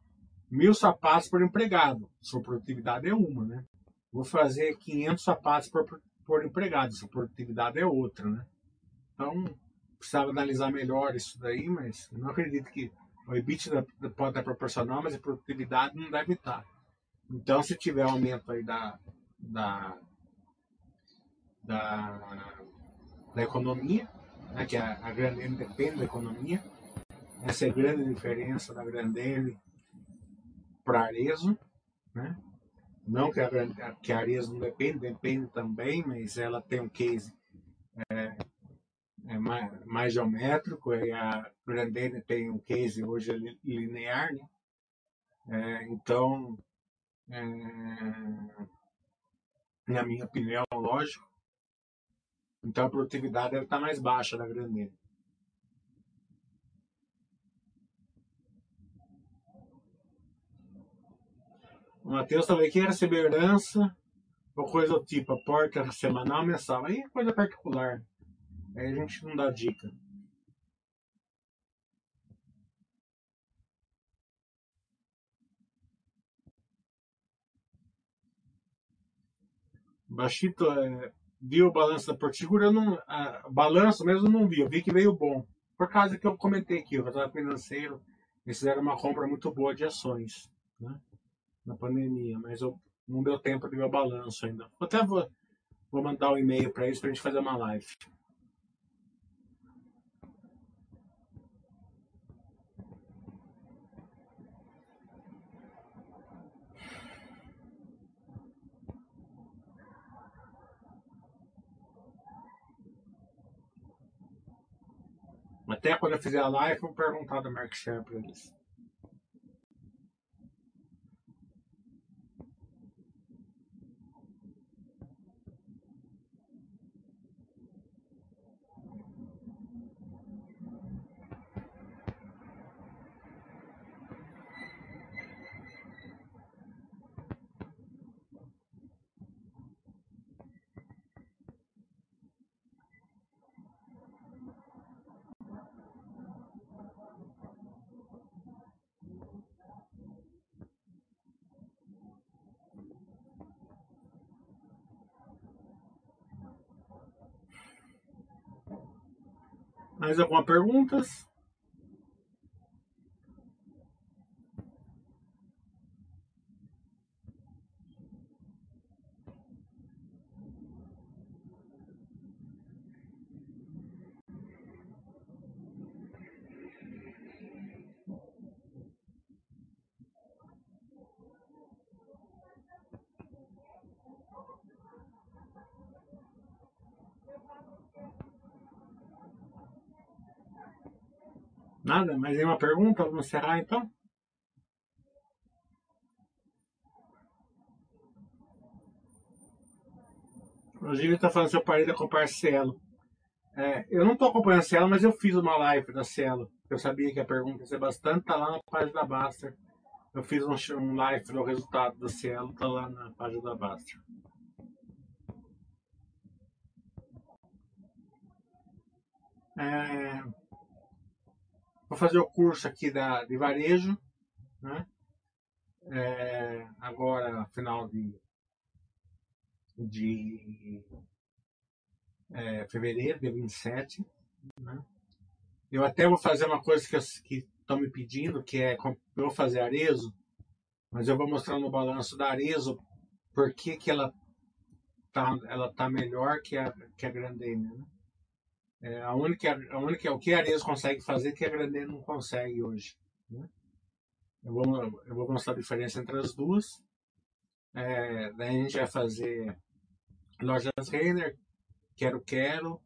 Speaker 1: mil sapatos por empregado. Sua produtividade é uma, né? Vou fazer 500 sapatos por, por empregado. Sua produtividade é outra, né? Então, precisava analisar melhor isso daí, mas não acredito que o EBITDA pode estar proporcional, mas a produtividade não deve estar. Então, se tiver aumento aí da, da, da, da economia, né, que a, a Grandene depende da economia. Essa é a grande diferença da Grandene para Arezo. Né? Não que a, que a não depende, depende também, mas ela tem um case é, é mais, mais, geométrico e a Grandene tem um case hoje linear. Né? É, então, é, na minha opinião, lógico. Então a produtividade estar mais baixa da grandeira. O Matheus também quer receber herança ou coisa do tipo, aporta semanal, mensal. Aí é coisa particular. Aí a gente não dá dica. Baixito é, viu o balanço da Porto Seguro, eu não, a, balanço mesmo não vi, eu vi que veio bom. Por causa que eu comentei aqui, o resultado financeiro, eles fizeram uma compra muito boa de ações né, na pandemia, mas eu, não deu tempo de o balanço ainda. até vou, vou mandar um e-mail para eles para a gente fazer uma live. Até quando eu fizer a live, vou perguntar do Mark Share para eles. Mais alguma perguntas? Nada? Mais nenhuma pergunta? Vamos encerrar então? O Gil está falando se eu parei de acompanhar Cielo. É, eu não estou acompanhando Cielo, mas eu fiz uma live da Cielo. Eu sabia que a pergunta ia ser bastante, tá lá na página da Baster. Eu fiz um, um live do resultado da Cielo, tá lá na página da Baster. É, vou fazer o curso aqui da, de varejo, né? É, agora, final de de é, fevereiro, dia 27. Né? Eu até vou fazer uma coisa que estão me pedindo, que é eu vou fazer Arezo, mas eu vou mostrar no balanço da Arezo por que, que ela tá, ela tá melhor que a, que a Grandene. Né? É, a única, a única, o que a Arezo consegue fazer que a Grandene não consegue hoje. Né? Eu, vou, eu vou mostrar a diferença entre as duas. É, daí a gente vai fazer Lojas Renner, Quero Quero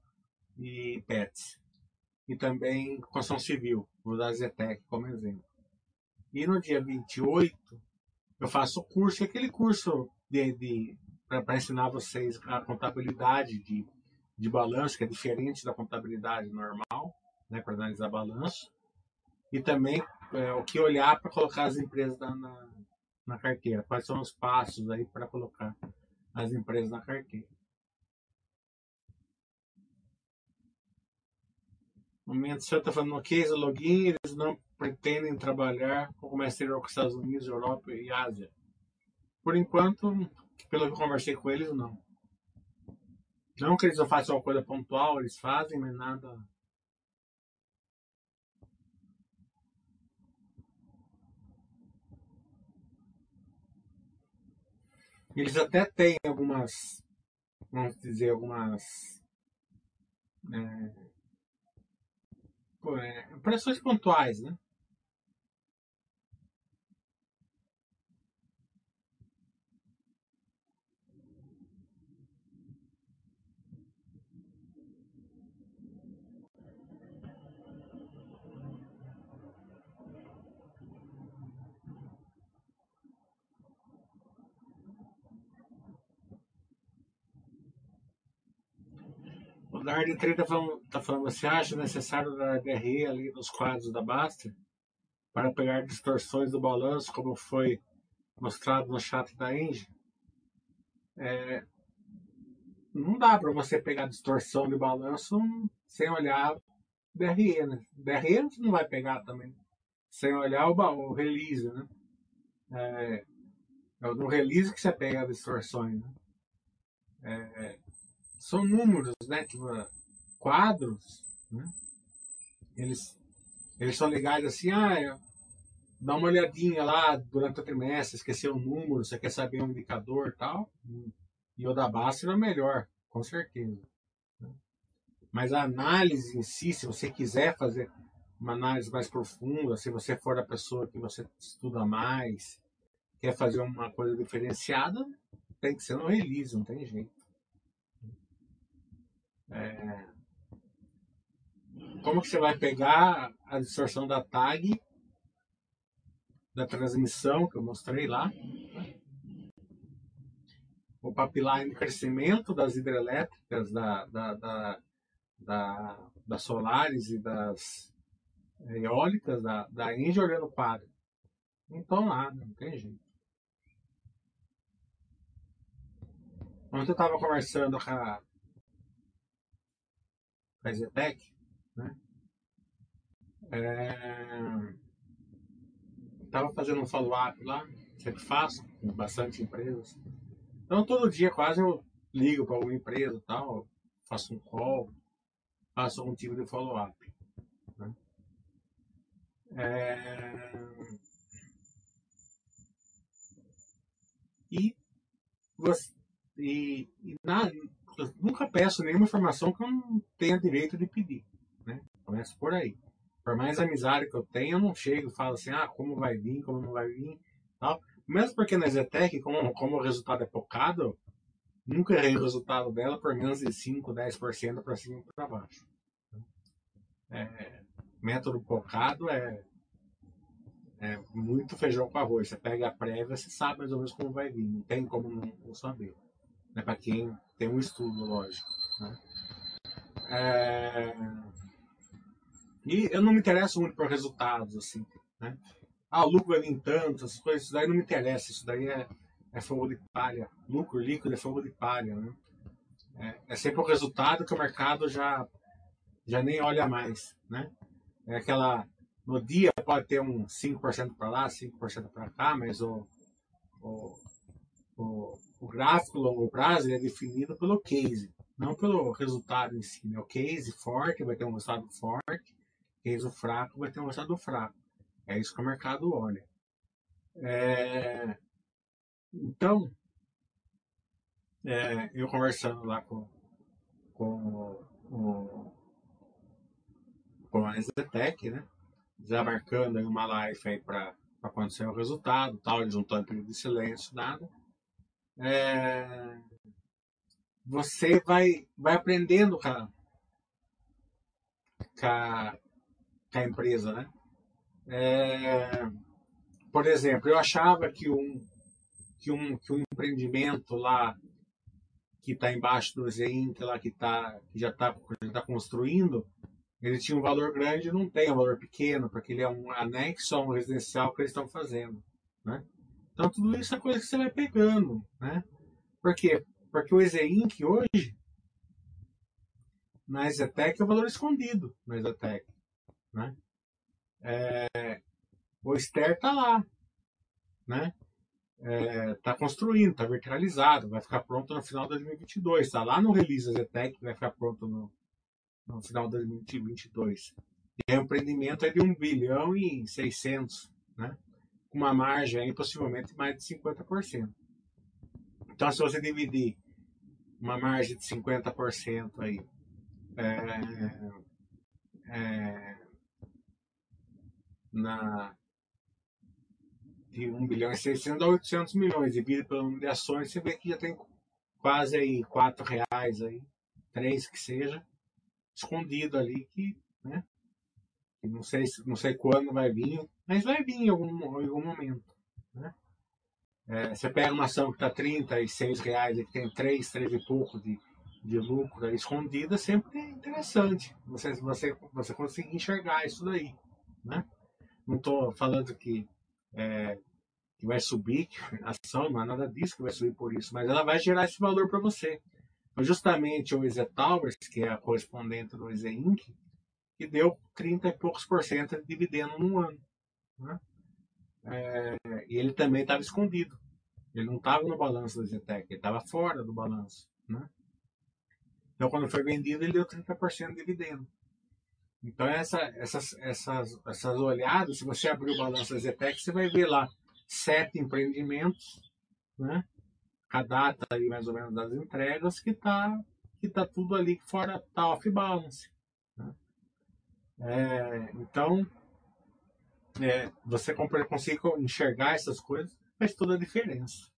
Speaker 1: e Pets. E também construção civil, vou dar a Zetec como exemplo. E no dia 28, eu faço o curso, aquele curso de, de para ensinar vocês a contabilidade de, de balanço, que é diferente da contabilidade normal, né, para analisar balanço. E também é, o que olhar para colocar as empresas na, na, na carteira. Quais são os passos aí para colocar as empresas na carteira. Momento, você está falando case login, eles não pretendem trabalhar com o comércio exterior com os Estados Unidos, Europa e Ásia. Por enquanto, pelo que eu conversei com eles, não. Não que eles não façam uma coisa pontual, eles fazem, mas nada. Eles até têm algumas, vamos dizer, algumas é, é, pontuais, né? O Darden 30 está falando, você acha necessário dar DRE ali nos quadros da Basta para pegar distorções do balanço, como foi mostrado no chat da Engie? É, não dá para você pegar distorção de balanço sem olhar DRE, né? DRE você não vai pegar também, sem olhar o, o release, né? É, é no release que você pega as distorções, né? É, são números, né? Tipo, quadros, né? Eles, eles são legais assim, ah, dá uma olhadinha lá durante o trimestre, esqueceu o número, você quer saber um indicador e tal. E o da base é melhor, com certeza. Né? Mas a análise em si, se você quiser fazer uma análise mais profunda, se você for a pessoa que você estuda mais, quer fazer uma coisa diferenciada, tem que ser no release, não tem jeito. É, como que você vai pegar a distorção da tag da transmissão que eu mostrei lá, o pipeline crescimento das hidrelétricas, da, da, da, da, das solares e das eólicas, da, da Engie olhando para. Então nada, não tem jeito. Ontem eu estava conversando com a Zetec, né? Estava é, fazendo um follow-up lá, sempre faço, com bastante empresas. Então todo dia quase eu ligo para alguma empresa tal, faço um call, faço algum tipo de follow-up. Né? É... E, e, e na, eu nunca peço nenhuma informação que eu não tenha direito de pedir. Né? Começa por aí. Por mais amizade que eu tenho, eu não chego e falo assim, ah, como vai vir, como não vai vir. Tal. Mesmo porque na Zetec, como, como o resultado é focado, nunca errei o resultado dela por menos de 5, 10% para cima e para baixo. É, método focado é, é muito feijão com arroz. Você pega a prévia, você sabe mais ou menos como vai vir. Não tem como não, saber. Né? Para quem tem um estudo, lógico. Né? É... E eu não me interesso muito por resultados, assim. Né? Ah, o lucro vai vir tanto, essas coisas, isso daí não me interessa. Isso daí é, é fogo de palha. Lucro líquido é fogo de palha. Né? É, é sempre o resultado que o mercado já, já nem olha mais. Né? É aquela. No dia pode ter um 5% para lá, 5% para cá, mas o, o, o, o gráfico longo prazo é definido pelo case, não pelo resultado em si. Né? O case forte vai ter um resultado forte, case fraco vai ter um resultado fraco. É isso que o mercado olha. É, então, é, eu conversando lá com, com, com, com a Zetec, né? Marcando aí uma live aí para acontecer o resultado, tal, eles não estão em período de silêncio, nada. É, você vai, vai aprendendo com a, com a, a empresa, né? É, por exemplo, eu achava que um, que um, que um empreendimento lá que está embaixo do ZINC, lá que, tá, que já está tá construindo, ele tinha um valor grande e não tem um valor pequeno, porque ele é um anexo a um residencial que eles estão fazendo. Né? Então, tudo isso é coisa que você vai pegando. Né? Por quê? Porque o EZINC hoje, na Exetec, é o valor escondido na Exetec. Né? É, o Ster está lá. Né? é, construindo, está verticalizado, vai ficar pronto no final de 2022. Está lá no release Zetec, vai ficar pronto no, no final de 2022. E o empreendimento é de 1 bilhão e 600, né? Com uma margem aí, possivelmente mais de 50%. Então, se você dividir uma margem de 50% aí, é, é, na, de 1 bilhão e 600 a 800 milhões, dividido pelo número de ações, você vê que já tem quase aí 4 reais aí, 3 que seja, escondido ali, que, né, não sei, não sei quando vai vir, mas vai vir em algum, em algum momento. Né? É, você pega uma ação que está 36 reais e que tem 3, 3 e pouco de, de lucro escondida, sempre é interessante você, você, você conseguir enxergar isso daí. Né? Não estou falando que é, que vai subir, a ação não é nada disso que vai subir por isso, mas ela vai gerar esse valor para você. Foi justamente o EZ Towers, que é a correspondente do EZ Inc., que deu 30 e poucos por cento de dividendo num ano. Né? É, e ele também estava escondido. Ele não estava no balanço do Zetec, ele estava fora do balanço. Né? Então, quando foi vendido, ele deu 30% de dividendo. Então, essa, essas, essas, essas olhadas, se você abrir o balanço da Zetec, você vai ver lá sete empreendimentos, né? a data aí mais ou menos das entregas, que está que tá tudo ali fora, tá off balance. Né? É, então, é, você consegue enxergar essas coisas, faz toda a diferença.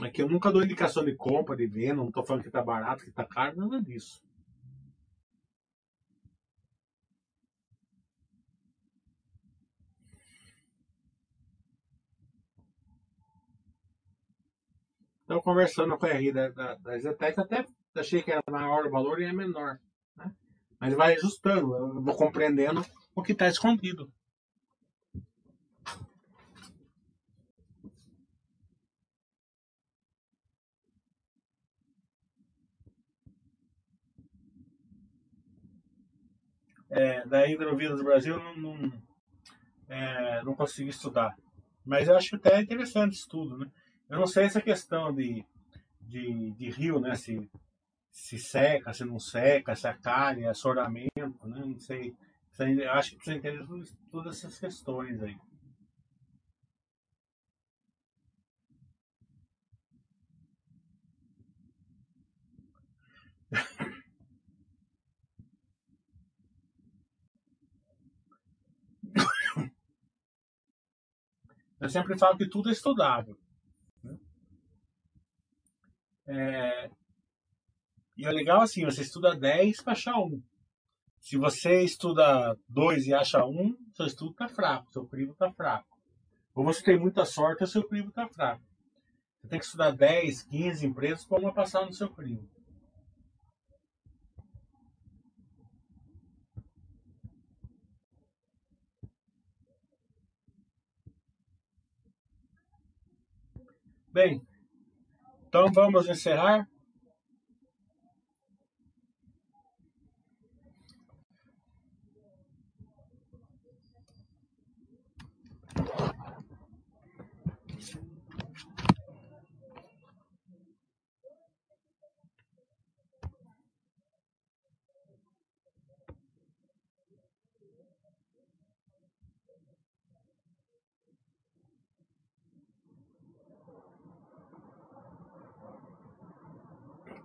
Speaker 1: Aqui eu nunca dou indicação de compra, de venda, não estou falando que está barato, que está caro, nada disso. Então, conversando com a RI da, da, da Zetec, até achei que era maior o valor e é menor. Né? Mas vai ajustando, eu vou compreendendo o que está escondido. é, da hidrovia do Brasil não, não, é, não consegui estudar. Mas eu acho até interessante isso tudo, né? Eu não sei essa questão de, de, de rio, né? Se, se seca, se não seca, se acalha, é assoramento, né? Não sei. Eu acho que precisa entender todas essas questões aí. Eu sempre falo que tudo é estudável. É... E é legal assim, você estuda 10 para achar um. Se você estuda 2 e acha um, seu estudo está fraco, seu crivo está fraco. Ou você tem muita sorte, ou seu crivo está fraco. Você tem que estudar 10, 15 empresas para uma passar no seu crivo. Bem, então vamos encerrar.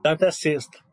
Speaker 1: Até sexta.